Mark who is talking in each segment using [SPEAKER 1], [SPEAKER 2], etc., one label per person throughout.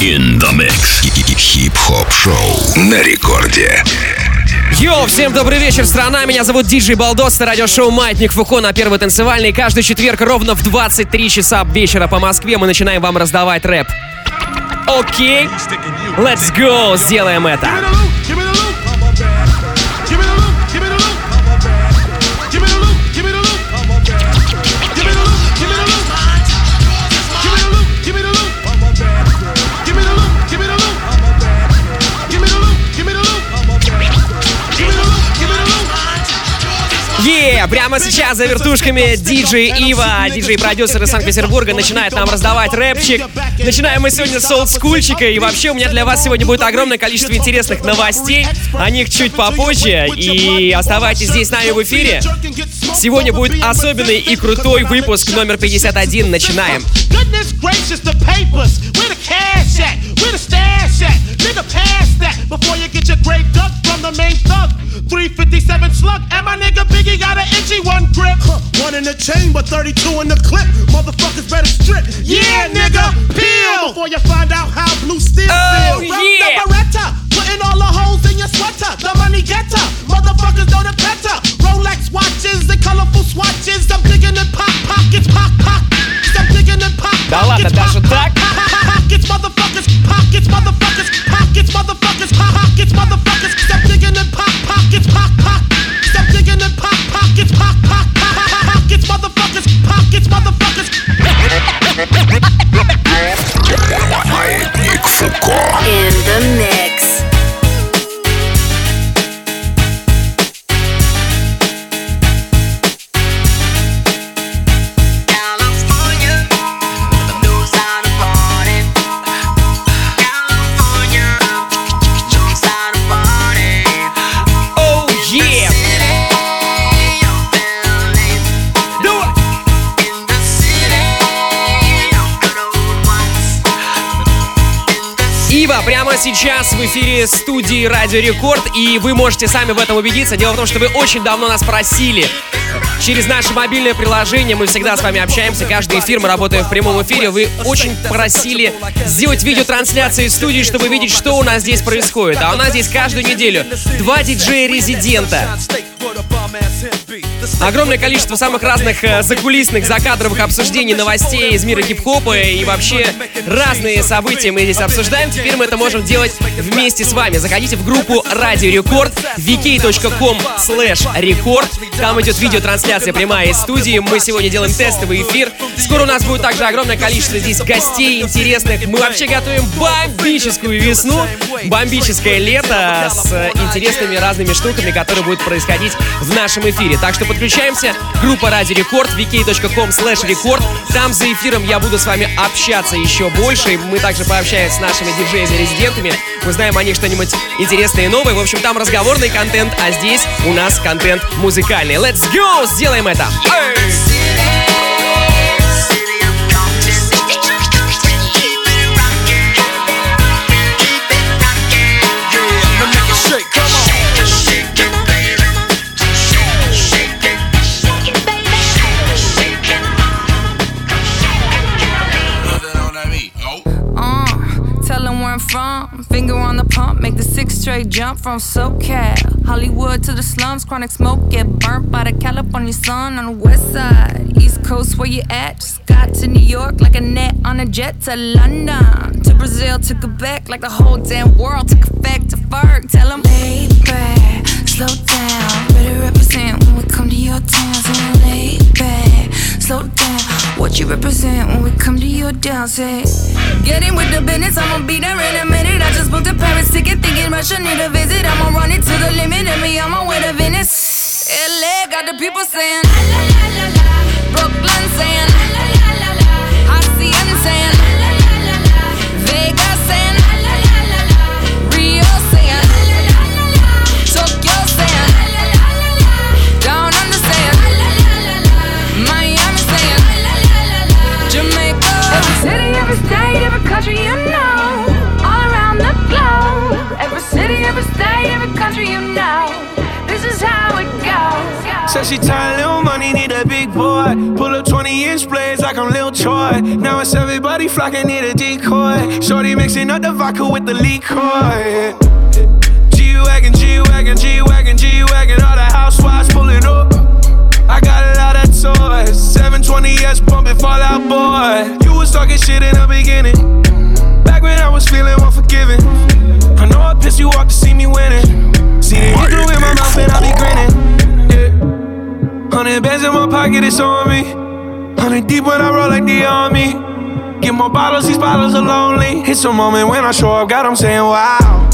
[SPEAKER 1] In the mix. Хип-хоп шоу на рекорде.
[SPEAKER 2] Йоу, всем добрый вечер, страна. Меня зовут Диджей Балдос, радиошоу «Маятник Фуко» на Первый танцевальный. Каждый четверг ровно в 23 часа вечера по Москве мы начинаем вам раздавать рэп. Окей, let's go, сделаем это. Yeah! Прямо сейчас за вертушками диджей Ива, диджей-продюсер из Санкт-Петербурга, начинает нам раздавать рэпчик. Начинаем мы сегодня с олдскульчика, и вообще у меня для вас сегодня будет огромное количество интересных новостей, о них чуть попозже, и оставайтесь здесь с нами в эфире. Сегодня будет особенный и крутой выпуск номер 51. Начинаем. Before you get your dug from the main thug 357 slug and my nigga Biggie got an itchy one grip. Huh, one in the chamber, 32 in the clip. Motherfuckers better strip. Yeah, nigga, peel before you find out how blue steel oh, feel. Yeah. The Beretta, putting all the holes in your sweater. The money getter, motherfuckers know the better. Rolex watches and colorful swatches. I'm digging in pop pockets, pop pockets. I'm digging in pop pockets. Да ладно, даже так? Pockets, motherfuckers, pockets, motherfuckers, pockets, motherfuckers, pockets, motherfuckers. I'm digging in pop pockets, pop pockets. I'm digging in pop pockets, pop pockets, motherfuckers, pockets, motherfuckers.
[SPEAKER 1] Маятник Фуко.
[SPEAKER 3] In the mix.
[SPEAKER 2] Эфире студии Радио Рекорд, и вы можете сами в этом убедиться. Дело в том, что вы очень давно нас просили. Через наше мобильное приложение мы всегда с вами общаемся. Каждый эфир мы работаем в прямом эфире. Вы очень просили сделать видеотрансляции из студии, чтобы видеть, что у нас здесь происходит. А у нас здесь каждую неделю два диджея-резидента. Огромное количество самых разных э, закулисных, закадровых обсуждений новостей из мира хип-хопа и вообще разные события мы здесь обсуждаем. Теперь мы это можем делать вместе с вами. Заходите в группу Радио Рекорд, vk.com slash рекорд. Там идет видеотрансляция прямая из студии. Мы сегодня делаем тестовый эфир. Скоро у нас будет также огромное количество здесь гостей интересных. Мы вообще готовим бомбическую весну, бомбическое лето с интересными разными штуками, которые будут происходить в нашем эфире. Так что подключаемся. Группа Ради Рекорд, vk.com slash рекорд. Там за эфиром я буду с вами общаться еще больше. Мы также пообщаемся с нашими диджеями-резидентами. Узнаем о них что-нибудь интересное и новое. В общем, там разговорный контент, а здесь у нас контент музыкальный. Let's go! Сделаем это! Эй!
[SPEAKER 4] Where I'm from. Finger on the pump, make the six straight jump from SoCal. Hollywood to the slums, chronic smoke, get burnt by the California sun on the west side. East Coast, where you at? Just got to New York like a net on a jet to London. To Brazil, to Quebec, like the whole damn world took effect to Ferg. Tell them, lay back, slow down. Better represent when we come to your town. So lay back, slow down. What you represent when we come to your dance? Eh? Say, get with the business, I'ma be there in a minute. I just booked a Paris ticket, thinking Russia need a visit. I'ma run it to the limit, and me, I'm on way to Venice. LA got the people saying. Brooklyn saying, country you know. All around the globe. Every city, every state, every country you know. This is how it goes.
[SPEAKER 5] Said she tired, little money, need a big boy. Pull up 20 inch blades like I'm Lil Troy. Now it's everybody flocking, need a decoy. Shorty mixing up the vodka with the liquor. G-Wagon, G-Wagon, G-Wagon, G-Wagon. All the housewives pulling up. I got a toys. 720S pumping Fallout Boy. You was talking shit in the beginning. Back when I was feeling unforgiving. I know I pissed you off to see me winning. See the through in my mouth and I'll be grinning. Yeah. Hundred bands in my pocket, it's on me. Hundred deep when I roll like the army. Get more bottles, these bottles are lonely. It's a moment when I show up, God, I'm saying wow.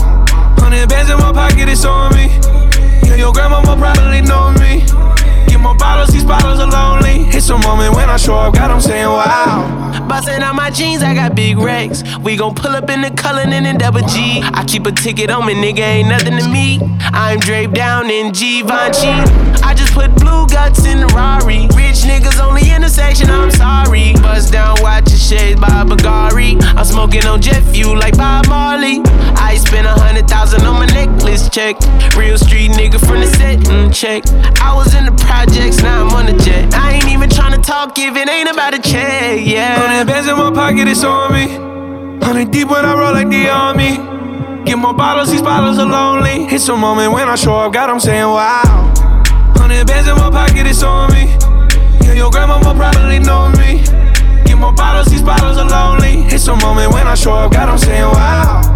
[SPEAKER 5] It's a moment when I show up, God, I'm saying wow.
[SPEAKER 6] Bustin' out my jeans, I got big racks. We gon' pull up in the Cullinan and double G. I keep a ticket on me, nigga, ain't nothing to me. I'm draped down in Givenchy. I just put blue guts in the Rari. Rich niggas on the intersection, I'm sorry. Bust down, watch your shades by Bagari. I'm smoking on jet fuel like Bob Marley. I spent a hundred thousand on my necklace check. Real street nigga from the set, check. I was in the projects, now I'm on the jet. I ain't even tryna talk if it ain't about a check, yeah.
[SPEAKER 5] Hundred bands in my pocket, it's on me. Hundred deep when I roll like the army. Get more bottles, these bottles are lonely. It's a moment when I show up, God, I'm saying wow. Hundred bands in my pocket, it's on me. Yeah, your grandma will probably know me. Get more bottles, these bottles are lonely. It's a moment when I show up, God, I'm saying wow.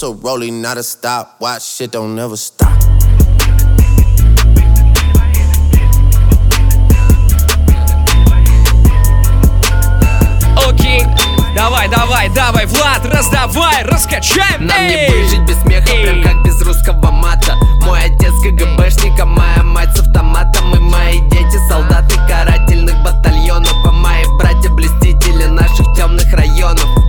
[SPEAKER 7] This a rolling, not a stop. Watch shit don't never stop.
[SPEAKER 2] Окей. Давай, давай, давай, Влад, раздавай, раскачаем.
[SPEAKER 6] Нам не выжить без смеха, прям как без русского мата Мой отец КГБшник, а моя мать с автоматом И мои дети солдаты карательных батальонов А мои братья блестители наших темных районов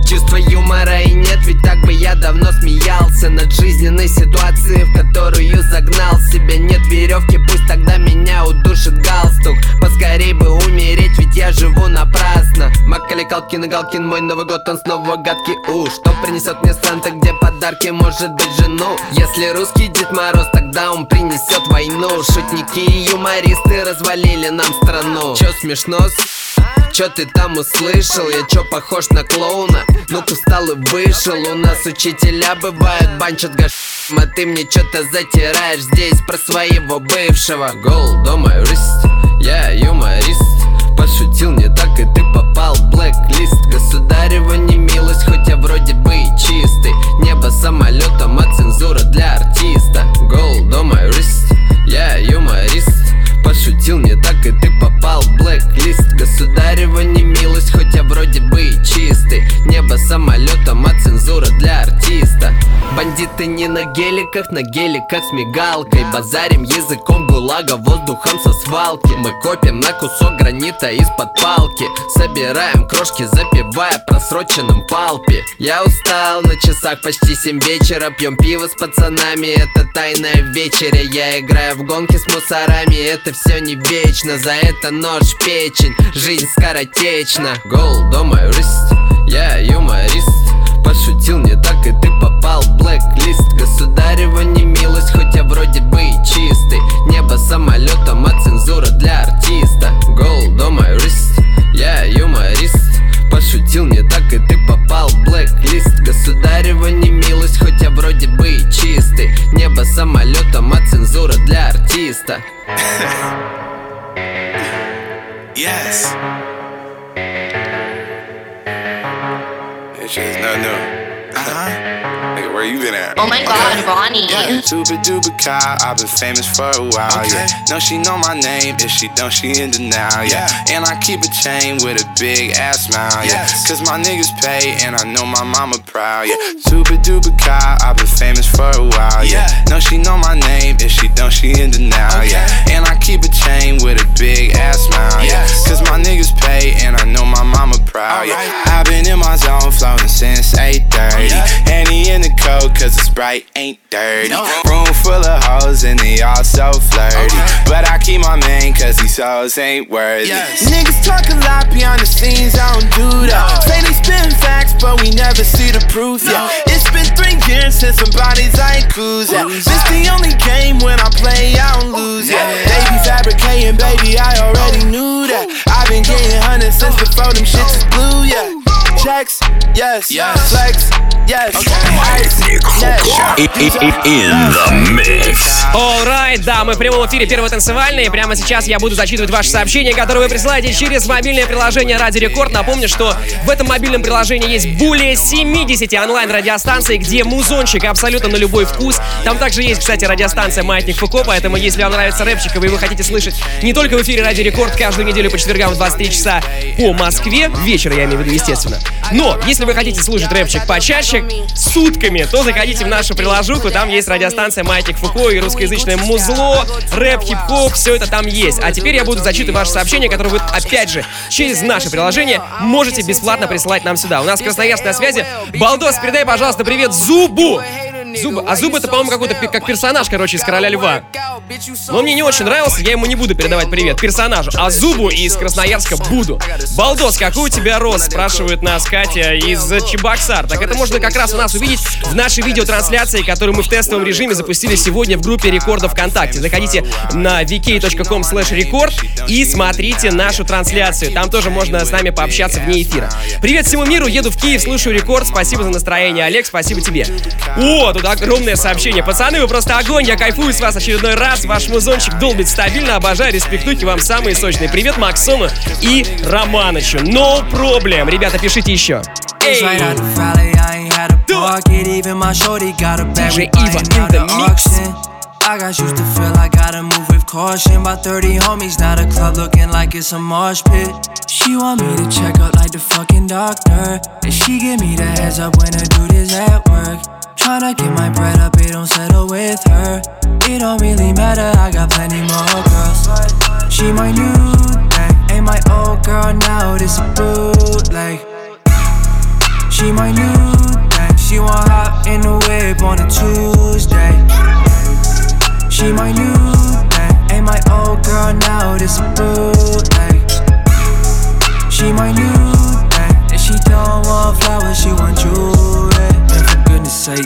[SPEAKER 6] юмора и нет, ведь так бы я давно смеялся Над жизненной ситуацией, в которую загнал себя. Нет веревки, пусть тогда меня удушит галстук. Поскорей бы умереть, ведь я живу напрасно. Макали Калкин и Галкин, мой Новый год, он снова гадкий. У Что принесет мне Санта, где подарки, может быть жену? Если русский Дед Мороз, тогда он принесет войну. Шутники и юмористы развалили нам страну. Чё смешно? Чё ты там услышал? Я чё похож на клоуна? Ну-ка встал и вышел У нас учителя бывают банчат гаш А ты мне чё-то затираешь здесь про своего бывшего Гол дома юрист, я юморист на геликах, на геликах с мигалкой. Базарим языком гулага, воздухом со свалки. Мы копим на кусок гранита из-под палки. Собираем крошки, запивая просроченным палпи Я устал, на часах почти 7 вечера. Пьем пиво с пацанами, это тайная вечеря. Я играю в гонки с мусорами, это все не вечно. За это нож печень, жизнь скоротечна. Гол дома юрист, я юморист Пошутил не так, и ты попал. В блэк-лист Государева не милость, хоть я вроде бы и чистый. Небо самолетом, а цензура для артиста. Гол дома юрист, я юморист. Пошутил не так, и ты попал. В блэк-лист Государева не милость, хоть я вроде бы и чистый. Небо самолетом, а цензура для артиста.
[SPEAKER 8] Yes. shit's not new. Uh huh. Nigga, where you been at?
[SPEAKER 3] Oh my god, Ronnie.
[SPEAKER 8] Yeah, super duper car, I've been famous for a while, yeah. No, she know my name, if she don't, she in denial, yeah. And I keep a chain with a big ass smile, yeah. Cause my niggas pay, and I know my mama proud, yeah. Super duper car, I've been famous for a while, yeah. No, she know my name, if she don't, she in denial, yeah. And I keep a chain with a big ass smile, yeah. Cause my niggas pay, and I know my mama proud, yeah. I've been in my zone floating since 8:30. Henny in the coat, cause the Sprite ain't dirty. No. Room full of hoes, and they all so flirty. But I keep my man, cause these hoes ain't worthy. Niggas talk a lot behind the scenes, I don't do that. Say they spin facts, but we never see the proof, yeah. It's been three years since somebody's like cruise, yeah. This the only game when I play, I don't lose, yeah. They be fabricating, baby, I already knew that. I've been getting hundreds since before them shits is blue, yeah. Checks, yes, flex, yes, ice, yes.
[SPEAKER 1] In the mix.
[SPEAKER 2] Alright, да, мы в прямом эфире первый танцевальный. И прямо сейчас я буду зачитывать ваши сообщения, которые вы присылаете через мобильное приложение Ради Рекорд. Напомню, что в этом мобильном приложении есть более 70 онлайн-радиостанций, где музончик абсолютно на любой вкус. Там также есть, кстати, радиостанция Маятник Фуко, поэтому если вам нравится рэпчик, и вы его хотите слышать не только в эфире Ради Рекорд каждую неделю по четвергам в 23 часа по Москве, вечер я имею в виду, естественно. Но, если вы хотите слушать рэпчик почаще, сутками, то заходите в нашу приложуху, там есть радиостанция Маятник Фуко и русскоязычное музло, рэп, хип-хоп, все это там есть. А теперь я буду зачитывать ваши сообщения, которые вы, опять же, через наше приложение можете бесплатно присылать нам сюда. У нас Красноярск на связи. Балдос, передай, пожалуйста, привет Зубу! Зубы. А Зуб это, по-моему, какой-то как персонаж, короче, из Короля Льва. Но мне не очень нравился, я ему не буду передавать привет персонажу, а Зубу из Красноярска буду. Балдос, какой у тебя рост? Спрашивает нас Катя из Чебоксар. Так это можно как раз у нас увидеть в нашей видеотрансляции, которую мы в тестовом режиме запустили сегодня в группе Рекордов ВКонтакте. Заходите на vk.com slash record и смотрите нашу трансляцию. Там тоже можно с нами пообщаться вне эфира. Привет всему миру, еду в Киев, слушаю рекорд. Спасибо за настроение, Олег, спасибо тебе. О, тут огромное сообщение. Пацаны, вы просто огонь, я кайфую с вас очередной раз. Ваш музончик долбит стабильно, обожаю, респектуйте вам самые сочные. Привет Максону и Романычу. No problem. Ребята, пишите еще. Эй!
[SPEAKER 9] I got
[SPEAKER 2] in the mix.
[SPEAKER 9] I used to feel I gotta move with caution. About 30 homies, now the club looking like it's a mosh pit. She want me to check up like the fucking doctor. And she give me the heads up when the dude is at work. Tryna get my bread up, it don't settle with her. It don't really matter, I got plenty more girls. She my new thing, ain't my old girl now, this a bootleg. She my new thing. She want hop in the whip on a Tuesday. She my new thing. Ain't my old girl now, this a bootleg. She my new thing. And she don't want flowers, she want jewelry. Uh,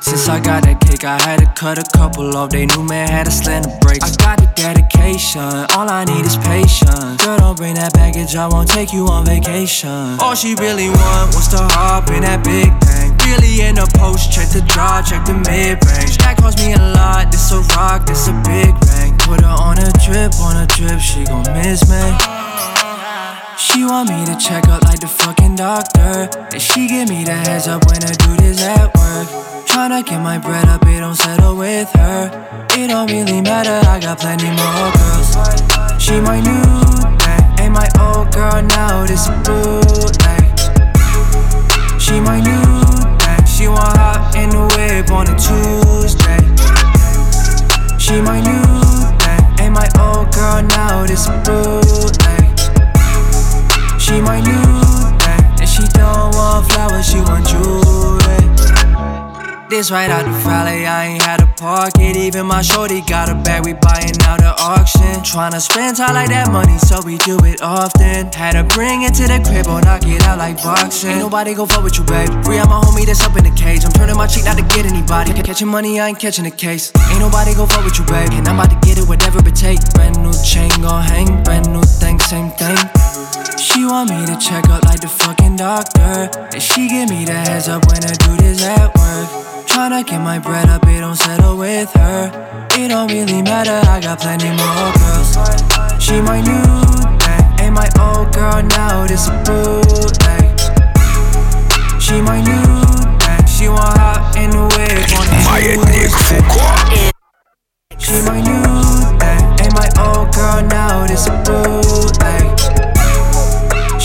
[SPEAKER 9] Since I got that cake, I had to cut a couple off. They knew man had to slam the brakes. I got the dedication, all I need is patience. Girl, don't bring that baggage, I won't take you on vacation. All she really want was to hop in that big thing. Really in the post, check the draw, check the mid range. That cost me a lot, this a rock, this a big bang. Put her on a trip, on a trip, she gon' miss me. She want me to check up like the fucking doctor. And she give me the heads up when the dude is at work. Tryna get my bread up, it don't settle with her. It don't really matter, I got plenty more girls. She my new thing, ain't my old girl now, this a bootleg. She my new thing, she want hop in the whip on a Tuesday. She my new thing, ain't my old girl now, this a bootleg. She my new thing, and she don't want flowers, she want jewelry. This right out the valley, I ain't had to park it. Even my shorty got a bag, we buying out at auction. Tryna spend time like that money, so we do it often. Had to bring it to the crib or knock it out like boxing. Ain't nobody gon' fuck with you, babe. Free out my homie that's up in the cage. I'm turning my cheek not to get anybody. Catching money, I ain't catching a case. Ain't nobody gon' fuck with you, babe. And I'm about to get it, whatever it take. Brand new chain gon' hang, brand new thing, same thing. She want me to check up like the fucking doctor. And she give me the heads up when I do this at work. Tryna get my bread up, it don't settle with her. It don't really matter, I got plenty more girls. She my new thing, ain't my old girl now, this a bootleg. She my new thing, she want hop in the wig on the
[SPEAKER 10] Маятник
[SPEAKER 9] Tuesday.
[SPEAKER 10] Фуко.
[SPEAKER 9] She my new thing, ain't my old girl now, this a bootleg.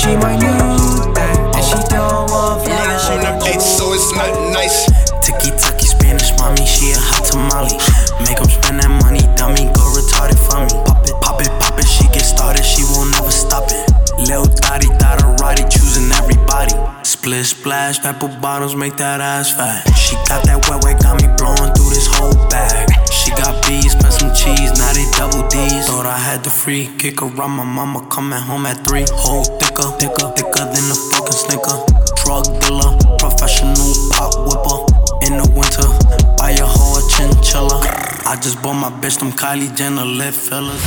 [SPEAKER 9] She my new thing, and she don't want flowers. she want
[SPEAKER 8] Hey, so it's not nice.
[SPEAKER 11] Tiki taki Spanish mommy, she a hot tamale. Make 'em spend that money, dummy, go retarded for me. Pop it, pop it, pop it, she get started, she won't never stop it. Lil Dottie, everybody. Split splash, pepper bottles, make that ass fat. She got that wet wet, got me blowing through this whole bag. She got bees, spent some cheese, now they double D's. Thought I had the free kick around my mama coming home at three. Whole thicker, thicker, thicker than a fucking snicker. Drug dealer, professional pop whipper. In the winter, buy a whole chinchilla. I just bought my bitch them Kylie Jenner lip fillers.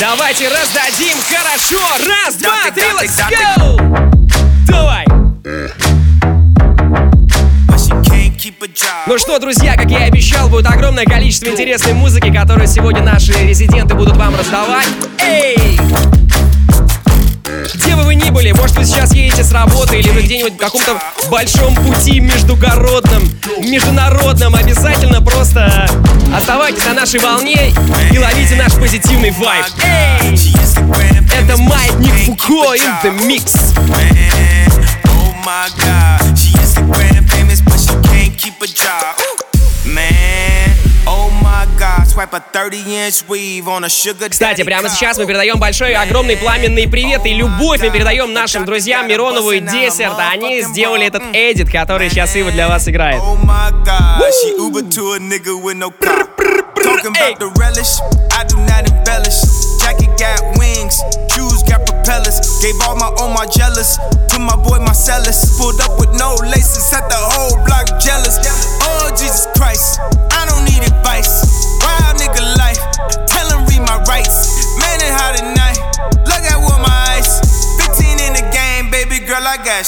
[SPEAKER 2] Давайте раздадим хорошо. Раз, два, три, let's go! Давай! Ну что, друзья, как я и обещал, будет огромное количество интересной музыки, которую сегодня наши резиденты будут вам раздавать. Эй! Где бы вы ни были, может вы сейчас едете с работы или вы где-нибудь в каком-то большом пути междугородном, международном, обязательно просто оставайтесь на нашей волне и ловите наш позитивный вайб. Это Маятник Фуко in the mix.
[SPEAKER 8] Oh my god. She Instagram famous, but she can't keep a job.
[SPEAKER 2] Кстати, прямо сейчас мы передаем большой, огромный пламенный привет и любовь мы передаем нашим друзьям Миронову и Десерт. Они сделали этот эдит, который сейчас Ива для вас играет.
[SPEAKER 8] Oh my god, she Uber to a nigga with no car. Talking
[SPEAKER 2] Hey.
[SPEAKER 8] about the relish, I do not embellish. Jacket got wings, shoes got propellers. Gave all my own my jealous to my boy Marcellus. Pulled up with no laces, had the whole block jealous. Oh Jesus Christ, I don't need advice. Hot at. Look at what my eyes. 15 in the game, baby girl, I got.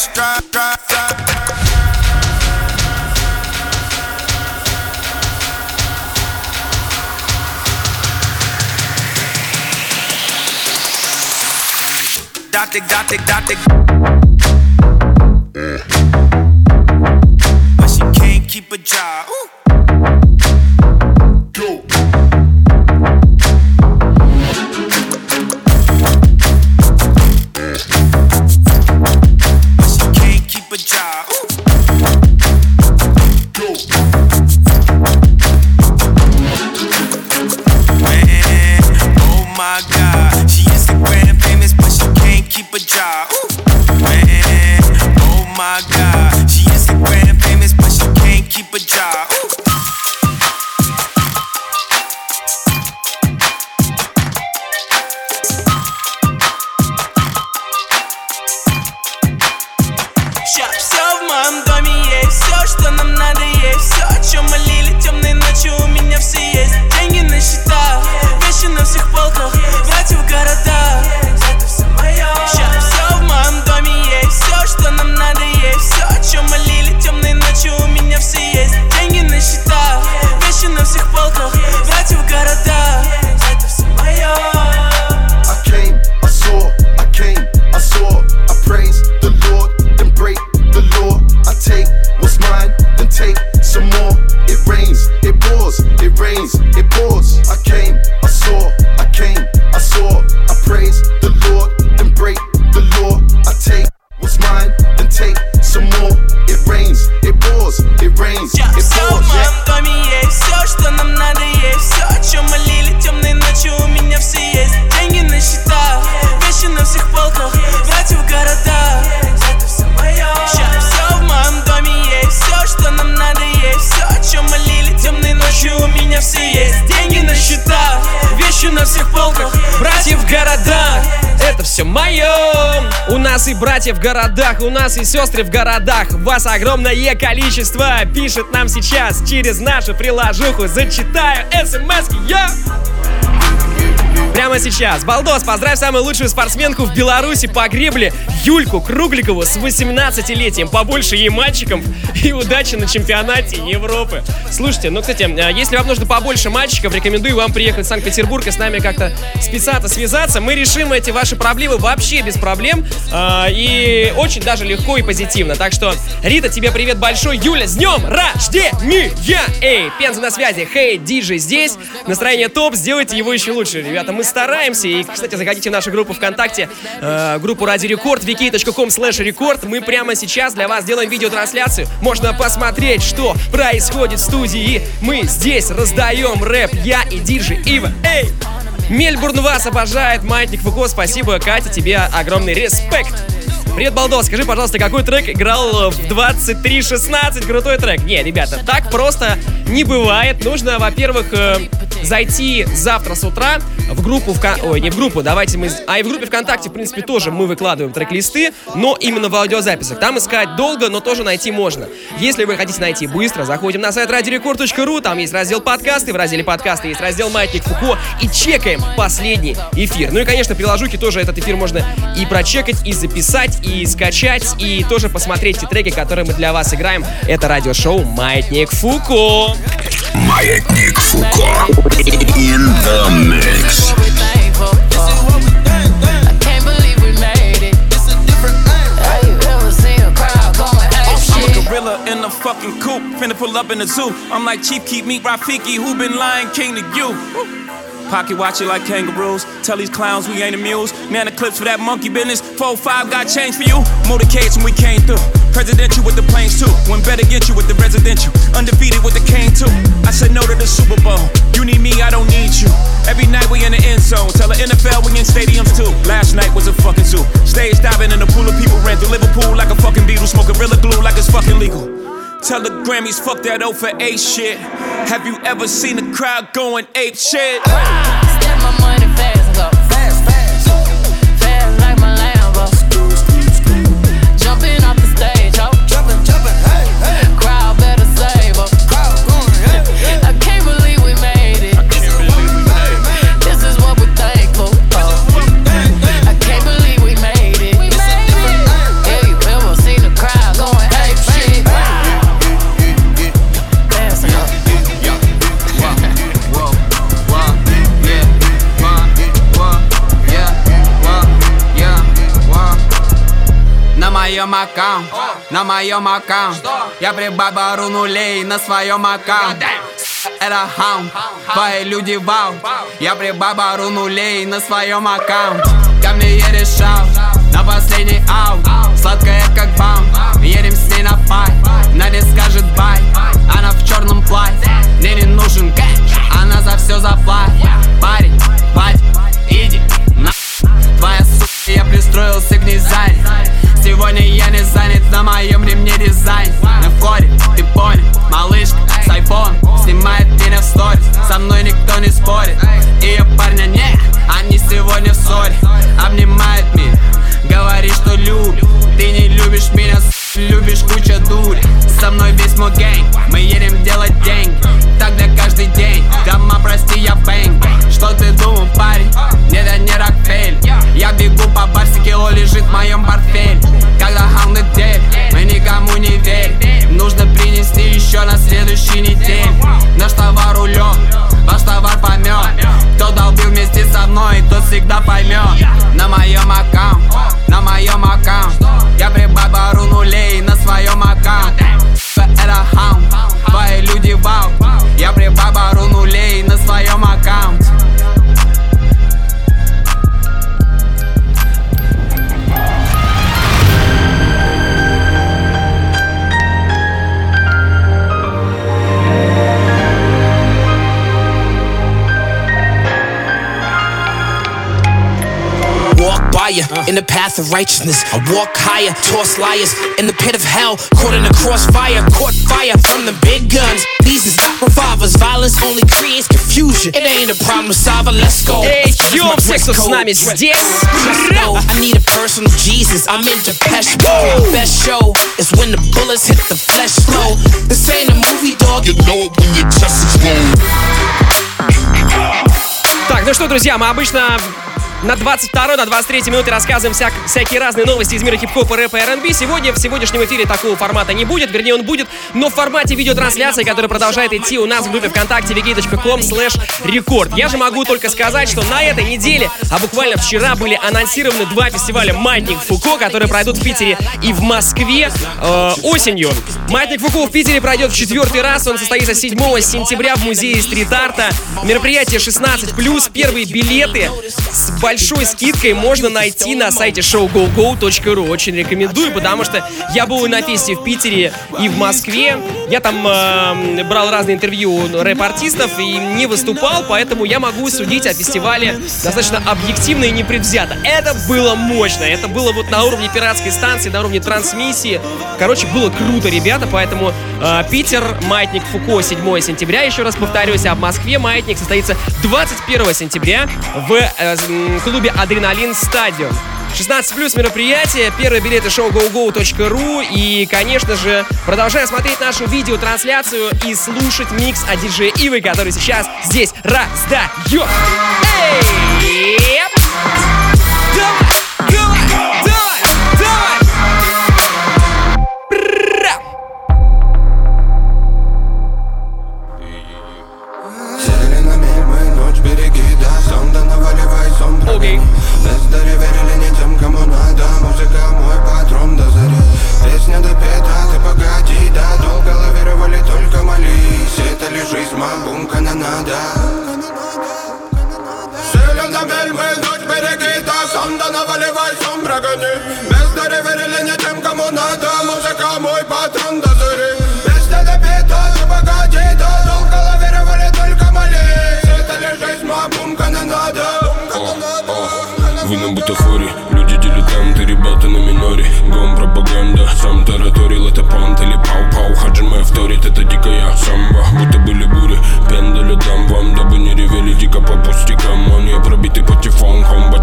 [SPEAKER 8] Dot it, dot it, dot it. But she can't keep a job. But
[SPEAKER 2] hyperdrive. Ooh. Go. И братья в городах, у нас и сестры в городах. Вас огромное количество. Пишет нам сейчас через нашу приложуху. Зачитаю смс я Прямо сейчас. Балдос, поздравь самую лучшую спортсменку в Беларуси по гребле Юльку Кругликову с 18-летием. Побольше ей мальчикам и удачи на чемпионате Европы. Слушайте, ну, кстати, э, если вам нужно побольше мальчиков, рекомендую вам приехать в Санкт-Петербург и с нами как-то списаться, связаться. Мы решим эти ваши проблемы вообще без проблем. э, И очень даже легко и позитивно. Так что, Рита, тебе привет большой. Юля, с днем рождения! Эй, Пенза на связи. Хей, диджей здесь. Настроение топ, сделайте его еще лучше, ребята. Мы стараемся. И, кстати, заходите в нашу группу ВКонтакте, э, группу Ради Рекорд, vk.com slash рекорд. Мы прямо сейчас для вас делаем видеотрансляцию. Можно посмотреть, что происходит в студии. Мы здесь раздаем рэп. Я и диджей Ива. Эй! Мельбурн вас обожает. Маятник Фуко, спасибо. Катя, тебе огромный респект. Привет, Балдос, скажи, пожалуйста, какой трек играл в 23.16? Крутой трек. Не, ребята, так просто не бывает. Нужно, во-первых, э, зайти завтра с утра в группу ВК... Ой, не в группу, давайте мы... А и в группе ВКонтакте, в принципе, тоже мы выкладываем трек-листы, но именно в аудиозаписях. Там искать долго, но тоже найти можно. Если вы хотите найти быстро, заходим на сайт radiorecord.ru, там есть раздел подкасты, в разделе подкасты есть раздел Маятник Фуко, и чекаем последний эфир. Ну и, конечно, приложухи тоже этот эфир можно и прочекать, и записать, и скачать, и тоже посмотреть те треки, которые мы для вас играем. Это радиошоу Маятник Фуко.
[SPEAKER 10] Маятник Фуко. In the mix.
[SPEAKER 8] In a fucking coop, finna pull up in the zoo. I'm like Chief Keep Meat Rafiki, who been lying king to you? Pocket watch it like kangaroos. Tell these clowns we ain't amused. Man, the clips for that monkey business. 4-5 got change for you. Motorcades when we came through. Presidential with the planes too. When better get you with the residential. Undefeated with the cane too. I said no to the Super Bowl. You need me, I don't need you. Every night we in the end zone. Tell the NFL we in stadiums too. Last night was a fucking zoo. Stage diving in a pool of people. Ran through Liverpool like a fucking beetle. Smoke Gorilla Glue like it's fucking legal. Tell the Grammys, fuck that O for A shit. Have you ever seen a crowd going ape shit?
[SPEAKER 12] Step my money fast,
[SPEAKER 13] аккаунт, на моем аккаунт Я прибавлю нулей на своем аккаунт Это хаун, твои люди вау Я прибавлю нулей на своем аккаунт Ко мне едет шау, на последний аут. Сладкая как бам, едем с ней на фай Она не скажет бай, она в черном платье. Мне не нужен кэш, она за все заплатит. Парень, бать, иди на. Твоя сука, я пристроился к ней сзади Сегодня я не занят, на моем ремне дизайн. На входе, ты понял, малышка с айфон Снимает меня в сторис, со мной никто не спорит Ее парня нет, они сегодня в ссоре. Обнимает меня, говорит, что любит. Ты не любишь меня, с***, любишь куча дури. Со мной весь мой gang, мы едем делать деньги. Так для каждый день, дома прости, я bang. Что ты думал, парень? Нет, я не Рокфель Я бегу по
[SPEAKER 14] in the path of righteousness. I walk higher, toss liars in the pit of hell. Caught in the crossfire, caught fire from the big guns. These Jesus. Revolvers, violence only creates confusion. It ain't a problem solver, let's go.
[SPEAKER 2] Эй,
[SPEAKER 14] That's
[SPEAKER 2] йоу,
[SPEAKER 14] my
[SPEAKER 2] все,
[SPEAKER 14] dress
[SPEAKER 2] кто с
[SPEAKER 14] code.
[SPEAKER 2] нами здесь.
[SPEAKER 14] I need a personal Jesus. I'm in Depeche Mode. Best show is when the bullets hit the flesh slow. This ain't a movie, dog. You know it when your chest explode.
[SPEAKER 2] Так, ну что, друзья, мы обычно на 22 на 23 минуты рассказываем всяк- всякие разные новости из мира хип-хопа, рэпа и R&B. Сегодня в сегодняшнем эфире такого формата не будет, вернее он будет, но в формате видеотрансляции, которая продолжает идти у нас в группе ВКонтакте vk.com slash record. Я же могу только сказать, что на этой неделе, а буквально вчера были анонсированы два фестиваля «Маятник Фуко», которые пройдут в Питере и в Москве э, осенью. «Маятник Фуко» в Питере пройдет в четвертый раз, он состоится 7 сентября в музее стрит-арта. Мероприятие 16+, первые билеты с большой скидкой можно найти на сайте showgogo.ru. Очень рекомендую, потому что я был на фесте в Питере и в Москве. Я там э, брал разные интервью рэп-артистов и не выступал, поэтому я могу судить о фестивале достаточно объективно и непредвзято. Это было мощно, это было вот на уровне пиратской станции, на уровне трансмиссии. Короче, было круто, ребята, поэтому э, Питер, Маятник Фуко 7 сентября, еще раз повторюсь, а в Москве Маятник состоится 21 сентября в э, клубе Адреналин Стадион. 16 плюс мероприятие, первые билеты шоу gogo.ru и, конечно же, продолжая смотреть нашу видеотрансляцию и слушать микс от диджея Ивы, который сейчас здесь раздает. Эй!
[SPEAKER 15] Да наваливай сон прогони Бездари верили не тем, кому надо Музыка мой патрон до зари Песня допета, ты погоди, да Долго лавировали, только молись Это лишь жизнь, мабум, канонада
[SPEAKER 16] Вы на бутафоре, люди дилетанты, ребята на миноре Гом пропаганда, сам тараторил, это пант или пау-пау Хаджиме вторит, это дикая самба Будто были бури, пендаля дам вам Дабы не ревели дико по пустякам Он я пробитый патефон, комбат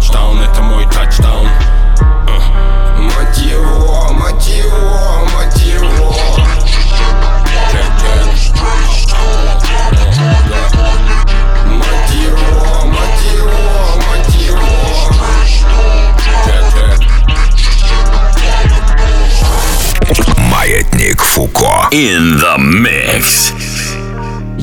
[SPEAKER 16] тачдаун, это мой тачдаун.
[SPEAKER 15] Мотиво, мотиво, мотиво Мотиво, мотиво, мотиво
[SPEAKER 10] Маятник Фуко. In the.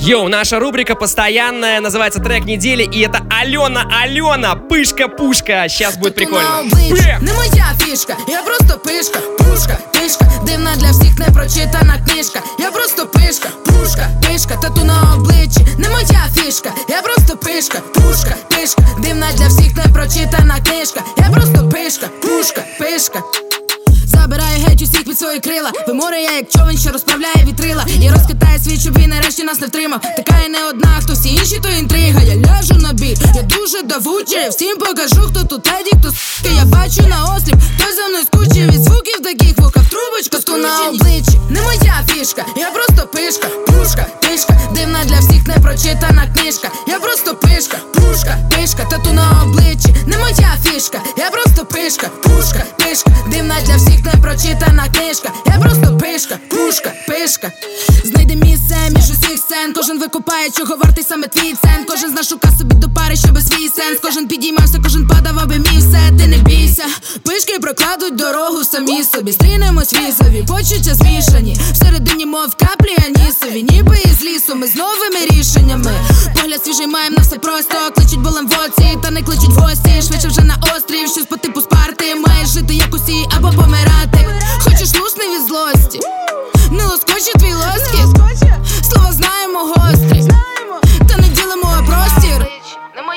[SPEAKER 2] Йоу, наша рубрика постоянная, называется трек недели, и это Алена, Алена, пышка-пушка. Сейчас будет прикольно. Бэм!
[SPEAKER 12] Не моя фішка, я просто пишка, пушка, пишка, дивна для всіх непрочитана книжка. Я просто пишка, пушка, пишка, тату на обличчі. Не моя фішка, я просто пишка, пушка, пишка, дивна для всіх непрочитана книжка. Я просто пишка, пушка, пишка. Забираю геть усіх під свої крила. Виморе я як човен, що розправляє вітрила. І розкидає світ, щоб він нарешті нас не втримав. Така і не одна, хто всі інші, то інтрига. Я ляжу на бій, я дуже давучий. Я всім покажу, хто тут теді, хто с**ки Я бачу на осліп, хто за мною скучив. Від звуків таких вуха в трубочку Ту на обличчі, не моя фішка Я просто пишка, пушка, пишка. Дивна для всіх непрочитана книжка. Я просто пишка, пушка, пишка. Тату на обличчі, не моя фішка Я просто пишка, пушка, пишка. Дивна для всіх непрочитана книжка. Я просто пишка, пушка, пишка. Знайди місце між усіх сцен. Кожен викупає, чого вартий саме твій цен Кожен з шука собі до пари, щоби свій сенс. Кожен підіймався, кожен падав, аби мій все. Ти не бійся, пишки прокладуть дорогу самі собі. Стрінемось візові, почуття змішані. Всередині мов каплі анісові. Ніби із лісу, ми з новими рішеннями. Погляд свіжий маєм на все просто. Кличуть болем в оці, та не кличуть в гості. Швидше вже на острів, щось по типу спарти. Маєш жити як усі або помирати Хочеш лусни від злості Не лоскоче твій лоски Слова знаємо гострі Та не ділимо а простір Не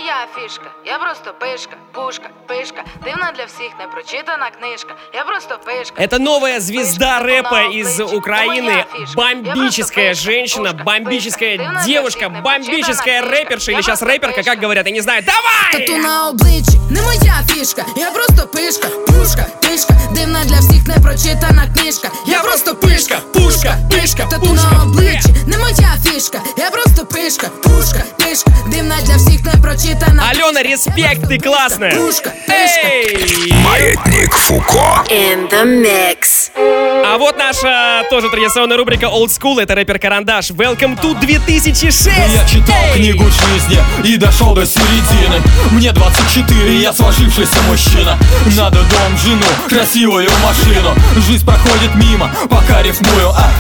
[SPEAKER 12] моя фішка, я просто пишка, пушка, пишка Дивна
[SPEAKER 3] Дивна для всіх непрочитана книжка. Я просто пишка.
[SPEAKER 2] Это новая звезда рэпа из Украины. Бомбическая женщина, бомбическая девушка, бомбическая рэперша или сейчас рэперка, как говорят, я не знаю. Давай!
[SPEAKER 12] Тату на обличчі не моя фішка, я просто пишка, пушка, пишка, дивна для всіх непрочитана книжка. Я просто пишка, пушка, пишка, тату на обличчі не моя фішка, я просто пишка, пушка, пишка, дивна для всіх непрочитана
[SPEAKER 2] Алена, респект, ты классная!
[SPEAKER 12] Пушка,
[SPEAKER 2] Эй!
[SPEAKER 10] Маятник Фуко.
[SPEAKER 3] In the mix.
[SPEAKER 2] А вот наша тоже традиционная рубрика Old School, это рэпер Карандаш. Welcome to 2006!
[SPEAKER 17] Я читал книгу жизни и дошел до середины Мне 24, я сложившийся мужчина Надо дом, жену, красивую машину Жизнь проходит мимо, пока рифмую, а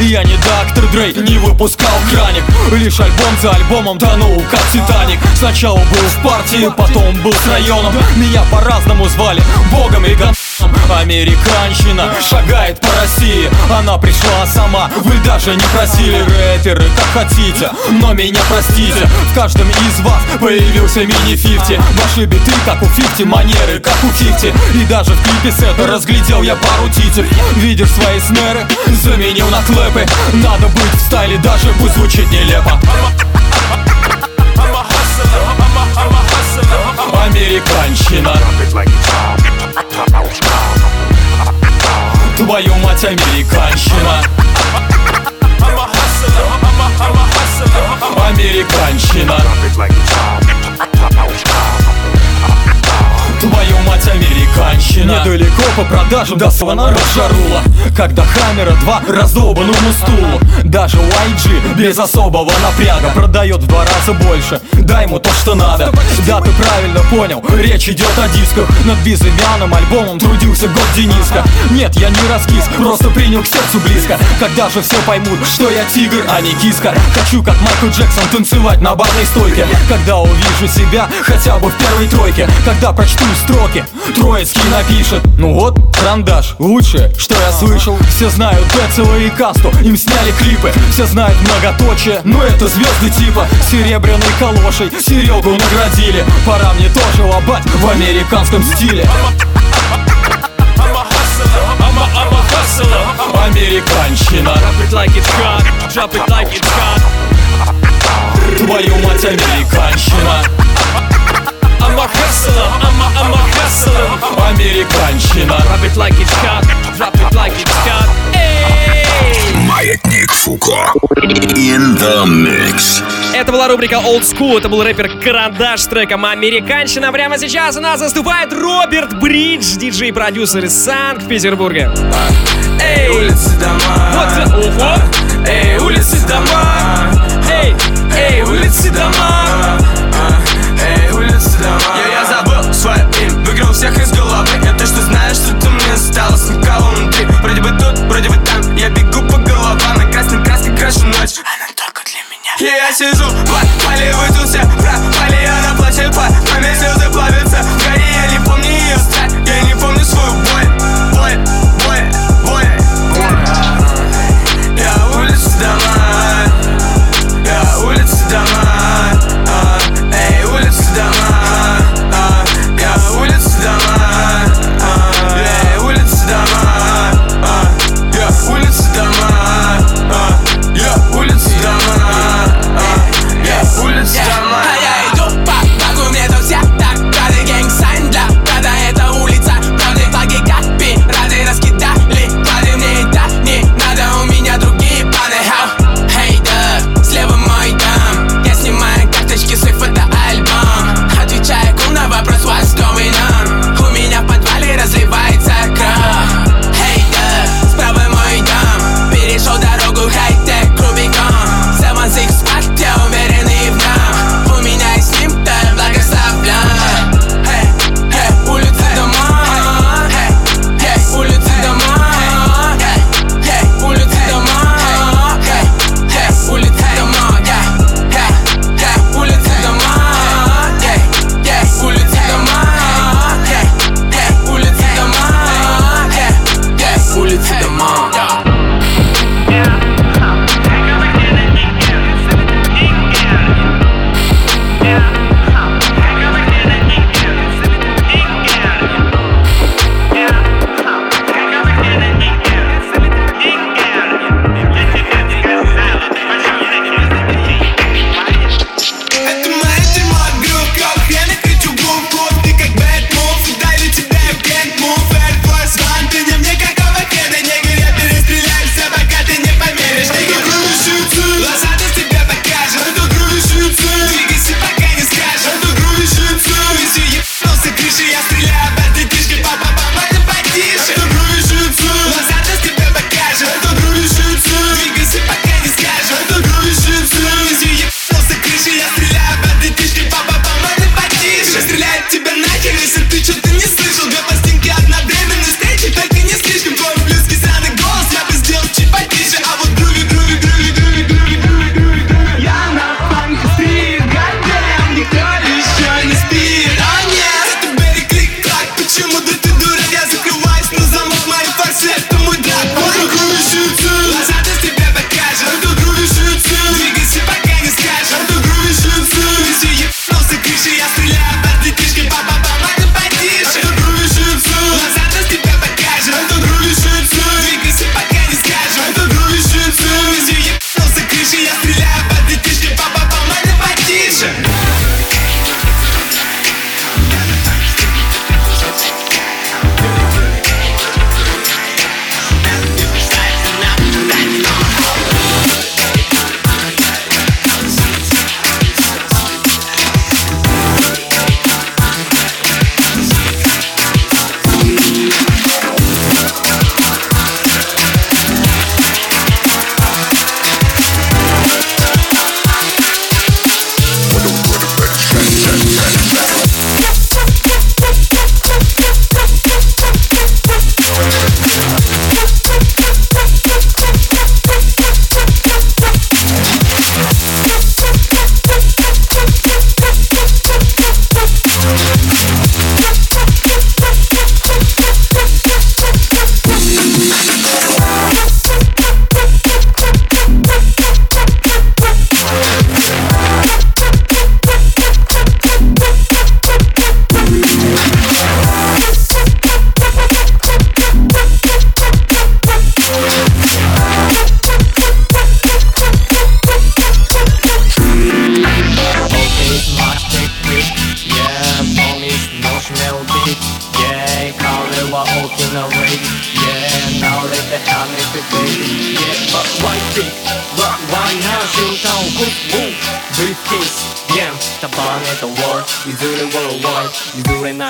[SPEAKER 17] я не доктор Дрей, не выпускал краник Лишь альбом за альбомом тонул, как Титаник Сначала был в партии, потом был с районом. Меня по-разному звали, богом и гон... Американщина шагает по России Она пришла сама, вы даже не просили. Рэперы, как хотите, но меня простите. В каждом из вас появился мини-фифти. Ваши биты, как у фифти, манеры, как у фифти. И даже в клипе сета разглядел я пару титер Видишь свои снеры, заменил на клэпы. Надо быть в стайле, даже пусть звучит нелепо Американщина. Твою мать, американщина. Американщина Твою мать, американщина. Недалеко по продажам до слона разжарула Когда Хаммера 2 раздолбанному стулу. Даже YG без особого напряга Продает в два раза больше. Дай ему то, что надо. Да, ты правильно понял, речь идет о дисках. Над безымянным альбомом трудился год Дениска. Нет, я не раскис, просто принял к сердцу близко. Когда же все поймут, что я тигр, а не киска. Хочу, как Майкл Джексон, танцевать на барной стойке. Когда увижу себя хотя бы в первой тройке. Когда прочту строки, Троицкий напишет Ну вот, карандаш, лучшее, что я слышал. Все знают Децела и Касту, им сняли клипы. Все знают многоточие, но это звезды типа. Серебряной калошей Серегу наградили. Пора мне тоже лобать в американском стиле Американщина.
[SPEAKER 2] Drop it like it's hot, drop it like it's hot.
[SPEAKER 17] Твою мать, американщина
[SPEAKER 2] a hustler, I'm a, I'm a hustler.
[SPEAKER 17] Американщина
[SPEAKER 2] Drop it like it's hot, drop it like it's hot.
[SPEAKER 10] Маятник Фуко. In the mix.
[SPEAKER 2] Это была рубрика Old School, это был рэпер Карандаш с треком «Американщина». Прямо сейчас у нас заступает Роберт Бридж, диджей-продюсер из Санкт-Петербурга. Эй!
[SPEAKER 6] улицы, дома
[SPEAKER 2] Вот ого!
[SPEAKER 6] Эй, улицы, дома
[SPEAKER 2] Эй!
[SPEAKER 6] Эй, улицы, дома я сижу, в поле вытулся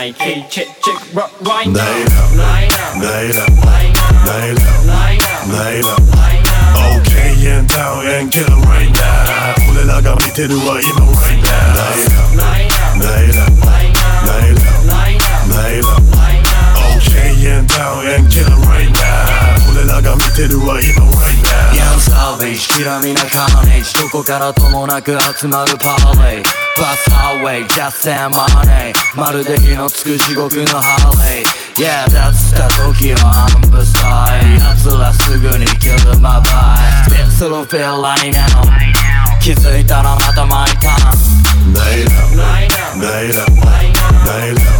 [SPEAKER 17] Nike, chick, chick, rock, right now. Up, line up,
[SPEAKER 18] line
[SPEAKER 17] up,
[SPEAKER 18] line up, line up, line up. Okay, and down and kill right now. 올라가 밑으로 와 이모 right now. Night up, night up, Night up, night up, Night up. Okay, and down and kill right now. 올라가 밑으로 와 이모 right now.
[SPEAKER 9] Young Savage きらみなカーネージどこからともなく集まるパーレイバスハーウェイ Just and money まるで火のつく地獄のハーレイ Yeah that's た時のアンブサイ奴らすぐに kill my vibe Spit する feel right now 気づいたらまたマイターン
[SPEAKER 18] Line up, line up, line up,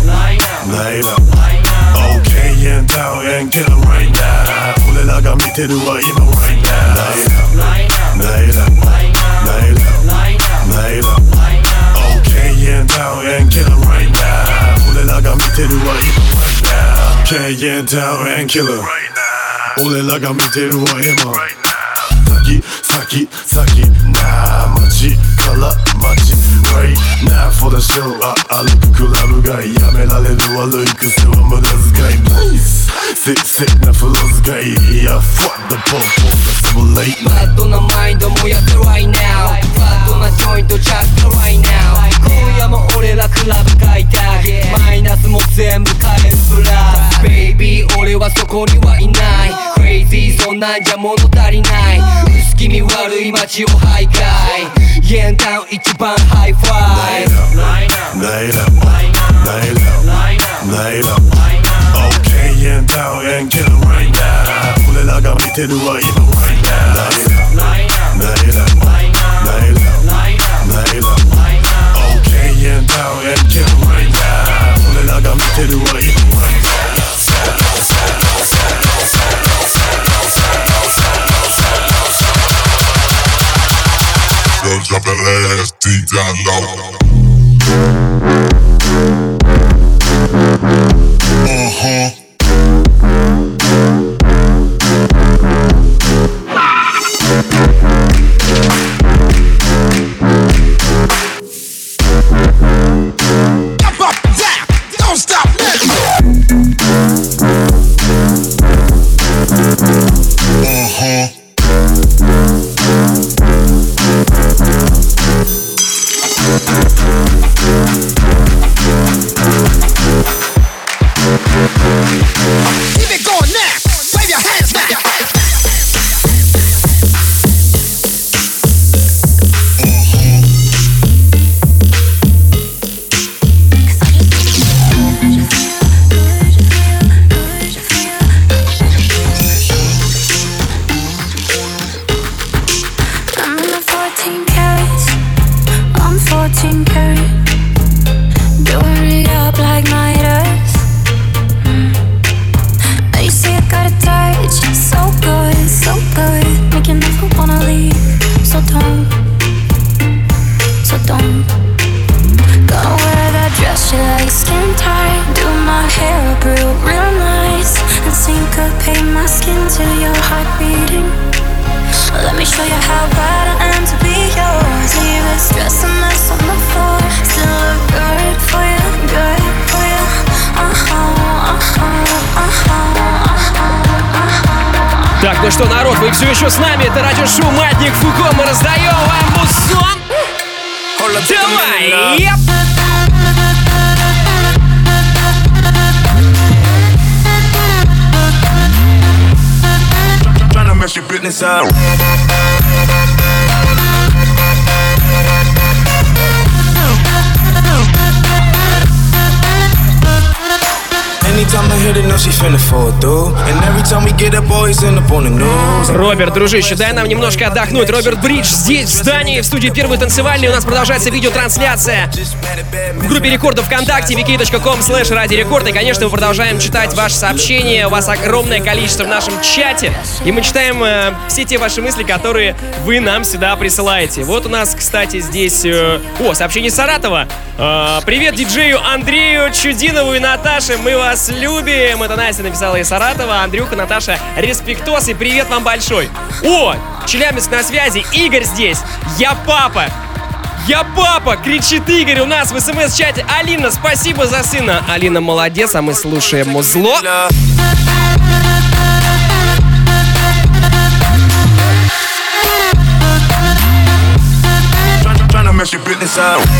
[SPEAKER 18] line up. Okay, and down and kill him right now. I got me to do what you know right now. Light up, light up, light up, light up, light up. Okay, and down and kill him right now. All I got me to do what you know right now. Okay, and down and kill him right now. All got me to do what you know right now. 先先なあ街から街 Right now for the あ歩くクラブがやめられる悪い癖は無駄遣い。Please せっなフロー使いいや Fuck the pop pop が late
[SPEAKER 13] バッドなマインドもやって right now バッドなジョイントチャック right now 今夜も俺らクラブ開拓マイナスも全部カレンプラス Baby 俺はそこにはいない Crazy そんなんじゃ物足りない薄気味悪い街を徘徊ゲンタウン一番ハイファイ
[SPEAKER 18] Line up Line up Line up. Okay million down and kill it right now. كل الأقام يتلوا يبوا right now. Naila, Naila, Naila, Naila. Okay and kill right now.
[SPEAKER 10] Drop that ass deep down low.
[SPEAKER 2] Вы все еще с нами? Это радиошоу Маятник Фуко. Мы раздаем вам музон. Давай! Yep.
[SPEAKER 15] Mess your business up. Anytime I hit it, know she finna fall through. And every time we get up, always end up on the news.
[SPEAKER 2] Роберт, дружище, дай нам немножко отдохнуть. Роберт Бридж здесь, в здании, в студии Первый танцевальный. У нас продолжается видеотрансляция группе рекордов ВКонтакте, wiki.com slash ради. И, конечно, мы продолжаем читать ваши сообщения. У вас огромное количество в нашем чате. И мы читаем э, все те ваши мысли, которые вы нам сюда присылаете. Вот у нас, кстати, здесь... э, о, сообщение Саратова. Э, привет диджею Андрею Чудинову и Наташе. Мы вас любим. Это Настя написала из Саратова. Андрюха, Наташа, респектос и привет вам большой. О, Челябинск на связи. Игорь здесь. Я папа. Я папа! Кричит Игорь у нас в смс-чате. Алина, спасибо за сына. Алина молодец, а мы слушаем музло.
[SPEAKER 19] Mess.